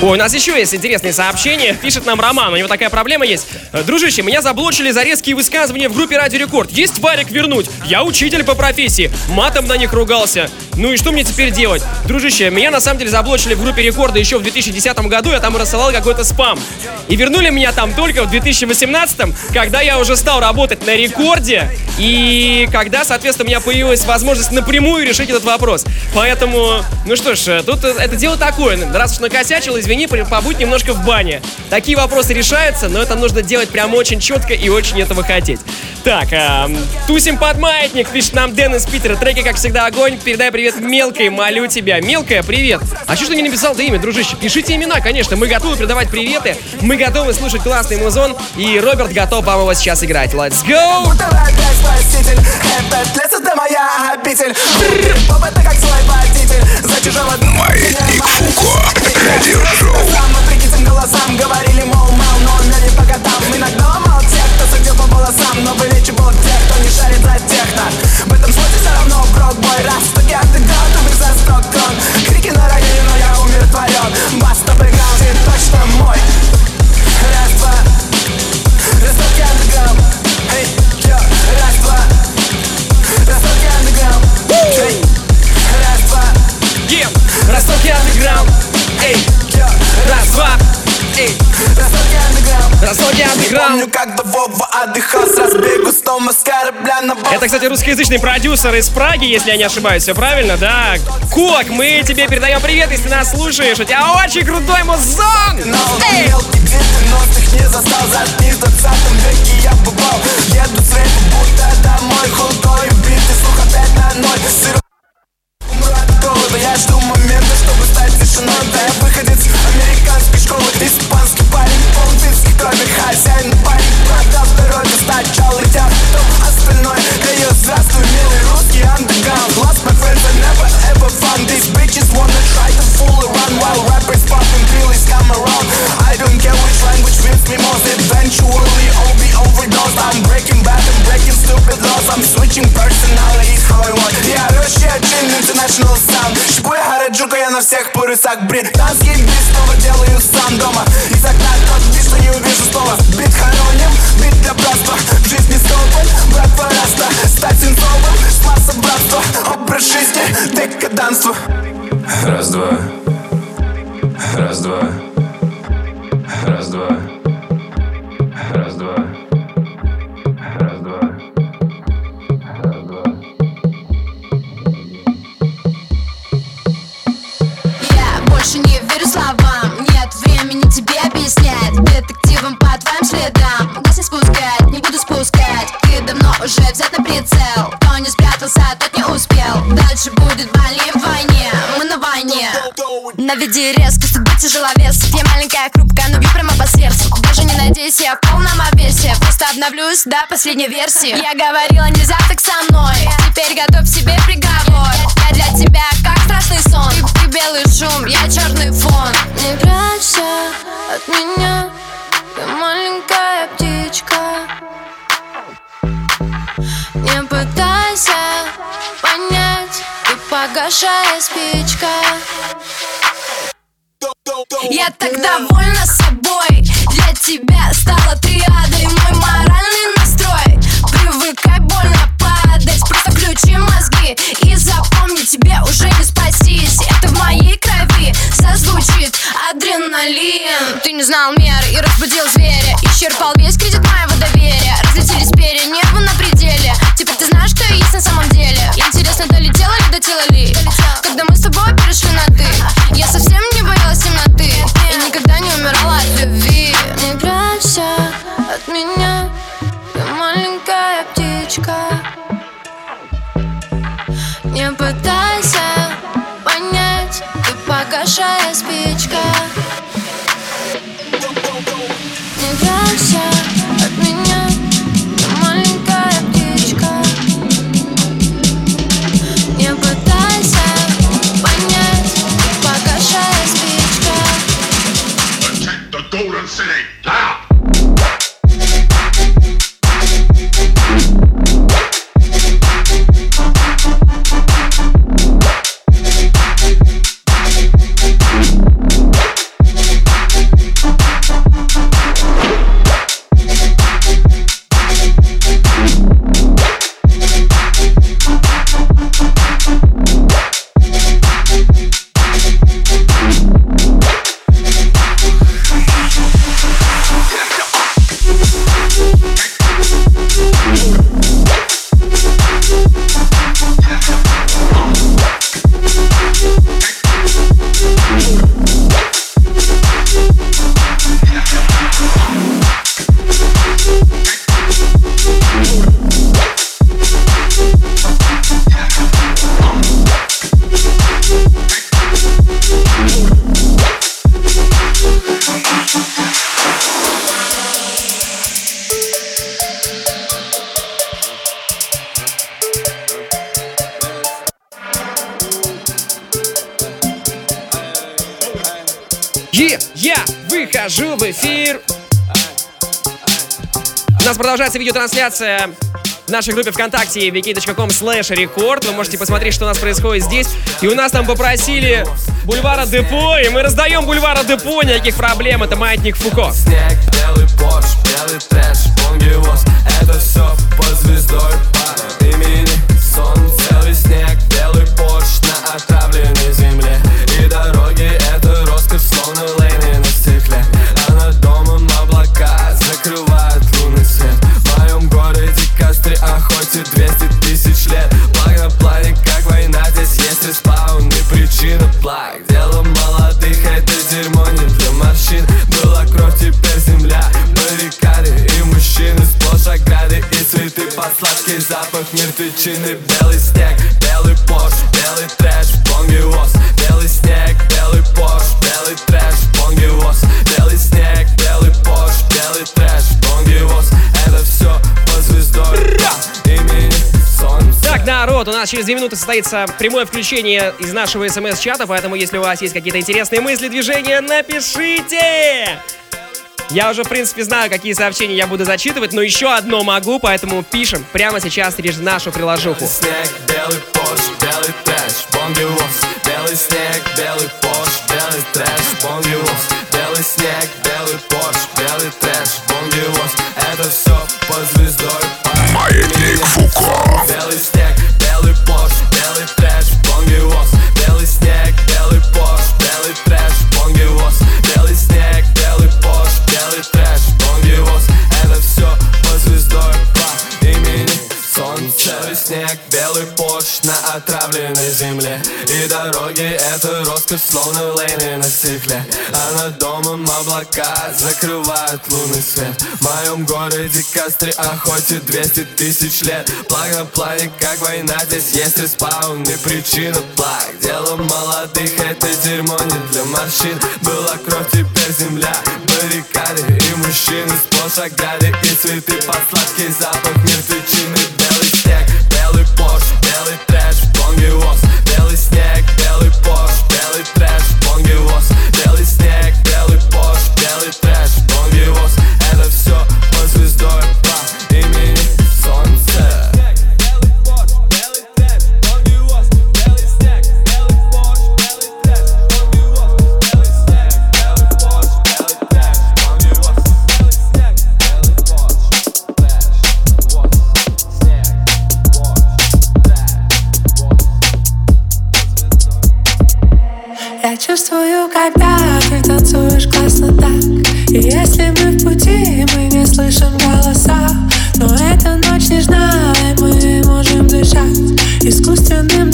[SPEAKER 2] Ой, у нас еще есть интересные сообщения. Пишет нам Роман, у него такая проблема есть. Э, Дружище, меня заблочили за резкие высказывания в группе Радио Рекорд. Есть варик вернуть. Я учитель по профессии. Матом на них ругался. Ну и что мне теперь делать? Дружище, меня на самом деле заблочили в группе Рекорда еще в 2010 году. Я там рассылал какой-то спам. И вернули меня там только в 2018, когда я уже стал работать на Рекорде. И когда, соответственно, у меня появилась возможность напрямую решить этот вопрос. Поэтому, ну что ж, э, тут э, это дело такое. Раз уж накосячил, извини, по- побудь немножко в бане. Такие вопросы решаются, но это нужно делать прям очень четко и очень этого хотеть. Так, эм, тусим под маятник, пишет нам Дэн из Питера. Треки, как всегда, огонь. Передай привет Мелкой, молю тебя. Мелкая, привет. А что ты не написал ты имя, дружище? Пишите имена, конечно. Мы готовы передавать приветы. Мы готовы слушать классный музон. И Роберт готов вам его сейчас играть. Let's go!
[SPEAKER 10] Маятник Фуко. Радиошоу.
[SPEAKER 1] Сам вопреки тем голосам говорили, мол, мал Но он не по годам Иногда мал те, кто судил по волосам Но вылечивал тех, кто не шарит за техно. В этом случае все равно брок бой. Раз в стуке андеграунд, убег за сто крон Крики на районе, но я умиротворен Бас то бэкграунд, ты точно мой. Раз, два. Ростовский андеграунд Эй, йо, раз, два. Ростовский андеграунд Эй, раз, два.
[SPEAKER 2] Ростовский андеграунд. Эй,
[SPEAKER 1] Ростовский андеграунд
[SPEAKER 2] Ростовский андеграунд.
[SPEAKER 1] Помню, как до Вова отдыхал с разбегу Снова с корабля на бал
[SPEAKER 2] Это, кстати, русскоязычный продюсер из Праги, если я не ошибаюсь. Все правильно, да? Кок, мы тебе передаем привет, если нас слушаешь. У тебя очень крутой музон! Эй!
[SPEAKER 1] Мелкий 90-х не застал Задни в 20 веке я бывал Еду с рэпа, будто домой Худой, битый, слух опять на ноль Сыр Умру от голода, я жду момента, чтобы стать тишиной Да я выходец американской школы Испанский парень, полтинский крови Хозяин парень, продал здоровье Сначала я, потом остальное Эй, здравствуй, милый русский андеграунд Lost my friends, I never ever found These bitches wanna try to fool around While rappers popping pills come around I don't care which language fits me most Eventually all be overdosed I'm breaking bad and breaking stupid laws I'm switching personalities how I want Я Russia Chin International Sound Шипуя Хараджука я на всех парусах Британский бит снова делаю сам дома. Из окна тот вид, что не увижу снова Бит хороним, бит для братства. В жизни столбом, братва раста Стать сенцовым, с масса братства. Образ жизни, декаданство.
[SPEAKER 16] Раз, два. Раз, два.
[SPEAKER 20] Уже взят на прицел. Кто не спрятался, тот не успел. Дальше будет больнее в войне. Мы на войне. Наведи резко, судьба тяжеловес Я маленькая, хрупкая, но бью прямо по сердцу. Даже не надейся, я в полном обвесе Просто обновлюсь до последней версии. Я говорила, нельзя так со мной. Теперь готовь себе приговор. Я для тебя как страшный сон. Ты, ты белый шум, я черный фон. Не прячься от меня погашая спичка. Я так довольна собой. Для тебя стала триадой Мой моральный настрой. Привыкай больно падать. Просто включи мозги И запомни, тебе уже не спастись. Это в моей крови Зазвучит адреналин. Ты не знал меры и разбудил зверя. Исчерпал весь кредит моего доверия. Разлетелись перья, небо на пределе. Теперь ты знаешь, на самом деле. Интересно, долетела ли, дотела ли Когда мы с тобой перешли на ты Я совсем не боялась темноты И никогда не умирала от любви. Не прячься от меня ты маленькая птичка. Не пытайся
[SPEAKER 2] Продолжается видеотрансляция в нашей группе ВКонтакте wiki.com slash record. Вы можете посмотреть, что у нас происходит здесь. И у нас там попросили бульвара Депо, и мы раздаем бульвара Депо, никаких проблем. Это маятник Фуко.
[SPEAKER 6] Снег, белый Порш, белый трэш, Это все под звездой мертвечины Белый снег, белый порш, белый трэш, бонгивоз Белый снег, белый порш, белый трэш, бонгивоз Белый снег, белый порш, белый трэш, бонгивоз Это все звездой. По имени Солнце.
[SPEAKER 2] Так, народ, у нас через две минуты состоится прямое включение из нашего смс-чата, поэтому если у вас есть какие-то интересные мысли, движения, напишите! Я уже, в принципе, знаю, какие сообщения я буду зачитывать, но еще одно могу, поэтому пишем прямо сейчас через нашу приложуху.
[SPEAKER 6] снег, белый порш, белый трэш, бонгивоз Белый снег, белый порш, белый трэш, бонгивоз Белый снег, белый порш, белый трэш, бонгивоз Это все под звездой
[SPEAKER 10] Маятник Фуко.
[SPEAKER 6] Белый снег, отравленной земле. И дороги это роскошь, словно лейны на стекле. А над домом облака закрывают лунный свет. В моем городе костры охотят 200 тысяч лет. Плаг плане, как война, здесь есть респаун. И причина плаг Дело молодых, это дерьмо не для морщин. Была кровь, теперь земля, баррикады и мужчины Сплошь ограды и цветы под сладкий запах мертвечины. Белый снег, белый порш, белый трэш, бонгивоз Белый
[SPEAKER 19] Я чувствую, когда ты танцуешь классно так. И если мы в пути, мы не слышим голоса. Но эта ночь нежна, и мы можем дышать. Искусственным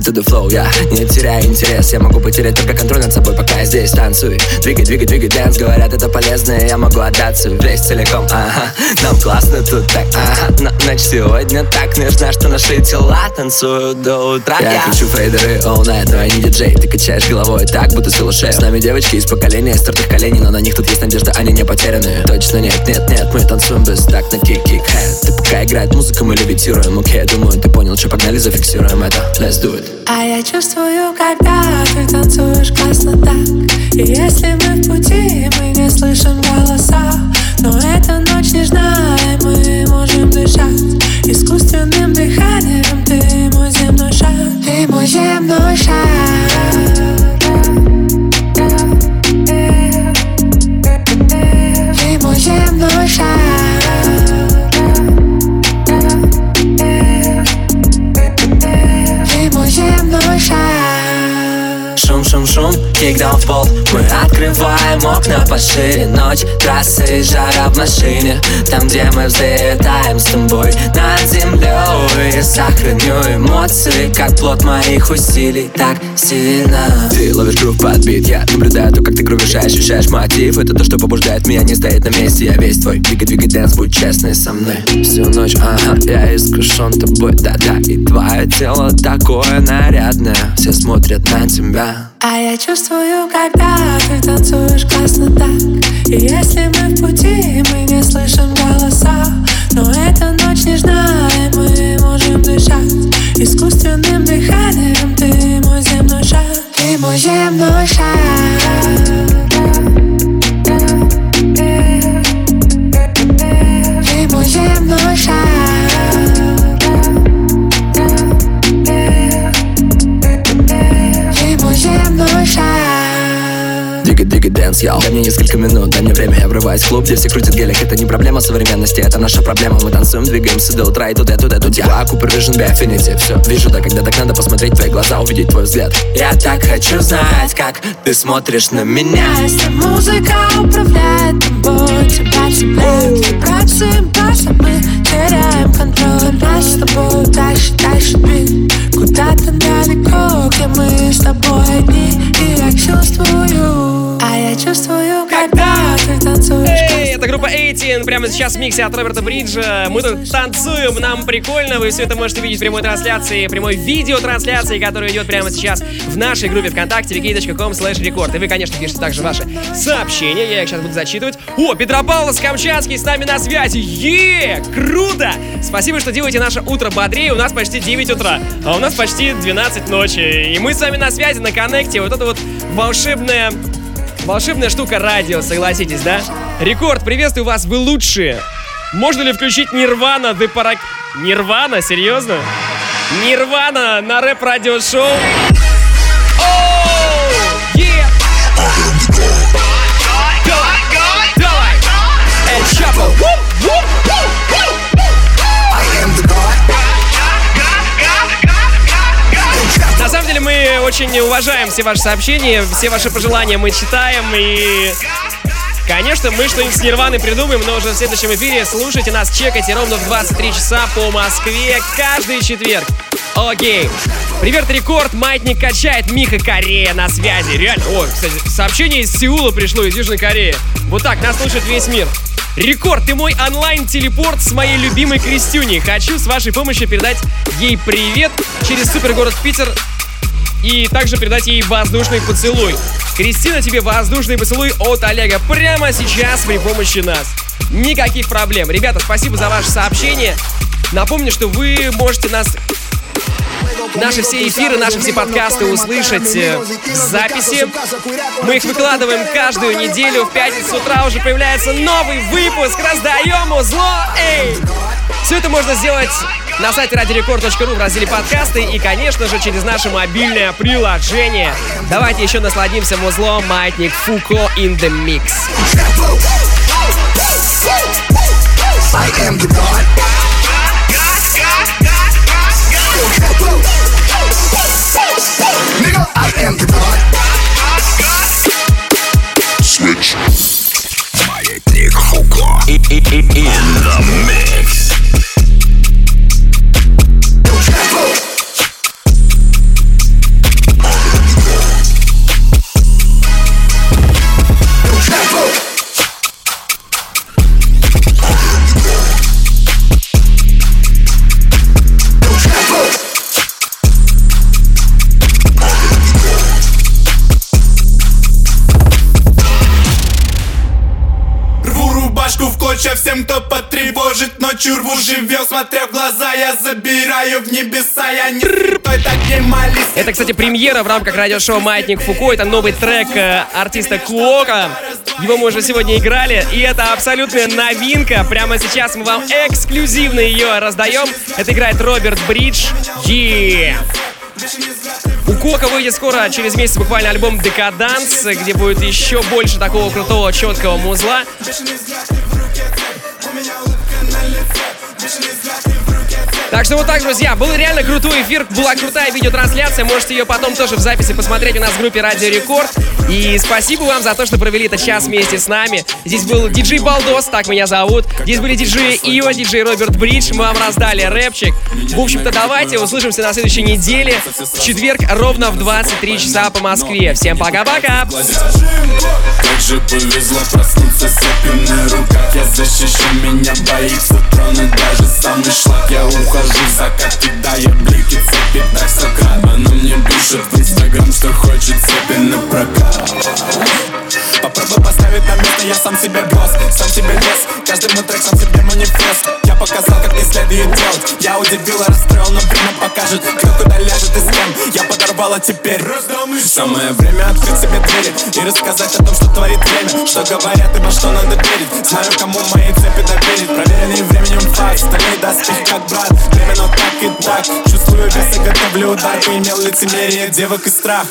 [SPEAKER 21] it to the flow, я не теряю интерес Я могу потерять только контроль над собой, пока я здесь танцую. Двигай, двигай, двигай, dance Говорят, это полезно, я могу отдаться. Весь целиком, ага Нам классно тут так, ага. Но ночь сегодня так нежна, что наши тела танцуют до утра Я кручу фейдеры all night, но я не диджей Ты качаешь головой так, будто силушей С нами девочки из поколения стертых коленей Но на них тут есть надежда, они не потеряны. Точно нет, нет, нет, мы танцуем без так на кик-кик Ты пока играет музыка, мы левитируем Окей, думаю, ты понял, что погнали, зафиксируем это. Let's do it
[SPEAKER 19] А я чувствую, когда ты танцуешь классно так. И если мы в пути, мы не слышим голоса Но эта ночь нежна, и мы можем дышать. Искусственным дыханием ты мой земной шар. Ты мой земной шар
[SPEAKER 21] кикдаун в пол Мы открываем окна пошире. Ночь, трассы, жара в машине. Там, где мы взлетаем с тобой над землей Я сохраню эмоции, как плод моих усилий. Так сильно. Ты ловишь грув под бит, я наблюдаю то, как ты грувишь, ощущаешь мотив. Это то, что побуждает меня не стоять на месте. Я весь твой двигай, двигай, dance, будь честный со мной. Всю ночь, ага, я искушен тобой, да-да И твое тело такое нарядное. Все смотрят на тебя.
[SPEAKER 19] А я чувствую, когда ты танцуешь классно так. И если мы в пути, мы не слышим голоса Но эта ночь нежна, и мы можем дышать. Искусственным дыханием ты мой земной шар. Ты мой земной шар
[SPEAKER 21] йоу Дай мне несколько минут, дай мне время, я врываюсь в клуб Где все крутят гелик, это не проблема современности Это наша проблема, мы танцуем, двигаемся до утра И туда, туда, туда, я Cooper Vision Affinity Все, вижу, да, когда так надо посмотреть твои глаза Увидеть твой взгляд. Я так хочу знать, как ты смотришь на меня.
[SPEAKER 19] Если музыка управляет тобой Тебя цепляют вибрации баса Мы теряем контроль Нас с тобой. Дальше, дальше бит Куда-то далеко, где мы с тобой одни И я чувствую, а я чувствую, когда ты танцуешь
[SPEAKER 2] Эй, это группа 18, прямо сейчас в миксе от Роберта Бриджа. Мы тут танцуем, нам прикольно. Вы все это можете видеть в прямой трансляции, прямой видеотрансляции, которая идет прямо сейчас в нашей группе ВКонтакте wiki.com slash record. И вы, конечно, пишите также ваши сообщения, я их сейчас буду зачитывать. О, Петропавловск Камчатский с нами на связи. Е, круто! Спасибо, что делаете наше утро бодрее. У нас почти 9 утра, а у нас почти 12 ночи. И мы с вами на связи, на коннекте. Вот это вот волшебная Волшебная штука радио, согласитесь, да? Рекорд, приветствую вас, вы лучшие. Можно ли включить Нирвана, The Parag... Нирвана, серьезно? Нирвана на рэп-радиошоу? Оу! Очень уважаем все ваши сообщения, все ваши пожелания мы читаем и... Конечно, мы что-нибудь с Нирваной придумаем, но уже в следующем эфире слушайте нас, чекайте ровно в 23 часа по Москве каждый четверг. Окей. Привет, Рекорд. Маятник качает. Миха Корея на связи. Реально. О, кстати, сообщение из Сеула пришло, из Южной Кореи. Вот так, нас слушает весь мир. Рекорд, ты мой онлайн-телепорт с моей любимой Крестюней. Хочу с вашей помощью передать ей привет через супергород Питер и также передать ей воздушный поцелуй. Кристина, тебе воздушный поцелуй от Олега прямо сейчас при помощи нас. Никаких проблем. Ребята, спасибо за ваше сообщение. Напомню, что вы можете нас Наши все эфиры, наши все подкасты услышать э, в записи. Мы их выкладываем каждую неделю. В пятницу с утра уже появляется новый выпуск. Раздаем узло. Эй! Все это можно сделать на сайте радиорекорд.ру в разделе подкасты и, конечно же, через наше мобильное приложение. Давайте еще насладимся музлом Маятник Фуко in the Mix.
[SPEAKER 15] I am the God. Nigga, I am the God.
[SPEAKER 10] Switch. Маятник Фуко. In the mix.
[SPEAKER 22] Всем, кто потревожит Ночью рву живем, смотря в глаза Я забираю в небеса, я не той, так не молись
[SPEAKER 2] Это, кстати, премьера в рамках радиошоу «Маятник Фуко». Это новый трек э, артиста Куока. Его мы уже сегодня играли, и это абсолютная новинка. Прямо сейчас мы вам эксклюзивно ее раздаем. Это играет Роберт Бридж. У Кока выйдет скоро, через месяц буквально альбом Декаданс, где будет еще больше такого крутого, четкого музла. passion is back. Так что вот так, друзья, был реально крутой эфир, была крутая видеотрансляция, можете ее потом тоже в записи посмотреть у нас в группе Радио Рекорд. И спасибо вам за то, что провели этот час вместе с нами. Здесь был диджей Балдос, так меня зовут. Здесь были диджеи Ио, диджей Роберт Бридж, мы вам раздали рэпчик. В общем-то, давайте услышимся на следующей неделе, в четверг ровно в 23 часа по Москве. Всем пока-пока!
[SPEAKER 22] Как же повезло проснуться с на руках Я защищу, меня боится тронуть даже самый шлак Я ухожу в закат, кидая блики цепи. Так Сократ, она мне пишет в инстаграм, что хочет цепи на прокат. Попробуй поставить на место, я сам себе босс Сам себе вес, каждый мой трек сам себе манифест. Я показал, как не следует делать. Я удивил и расстроил, но время покажет Кто куда ляжет и с кем. Я подорвала теперь Самое время открыть себе двери И рассказать о том, что творит время. Что говорят и во что надо верить. Знаю, кому мои цепи доверить. Проверенный временем факт Стальной доспех, как брат Время, но так и так. Чувствую вес и готовлю удар Поимел лицемерие девок и страх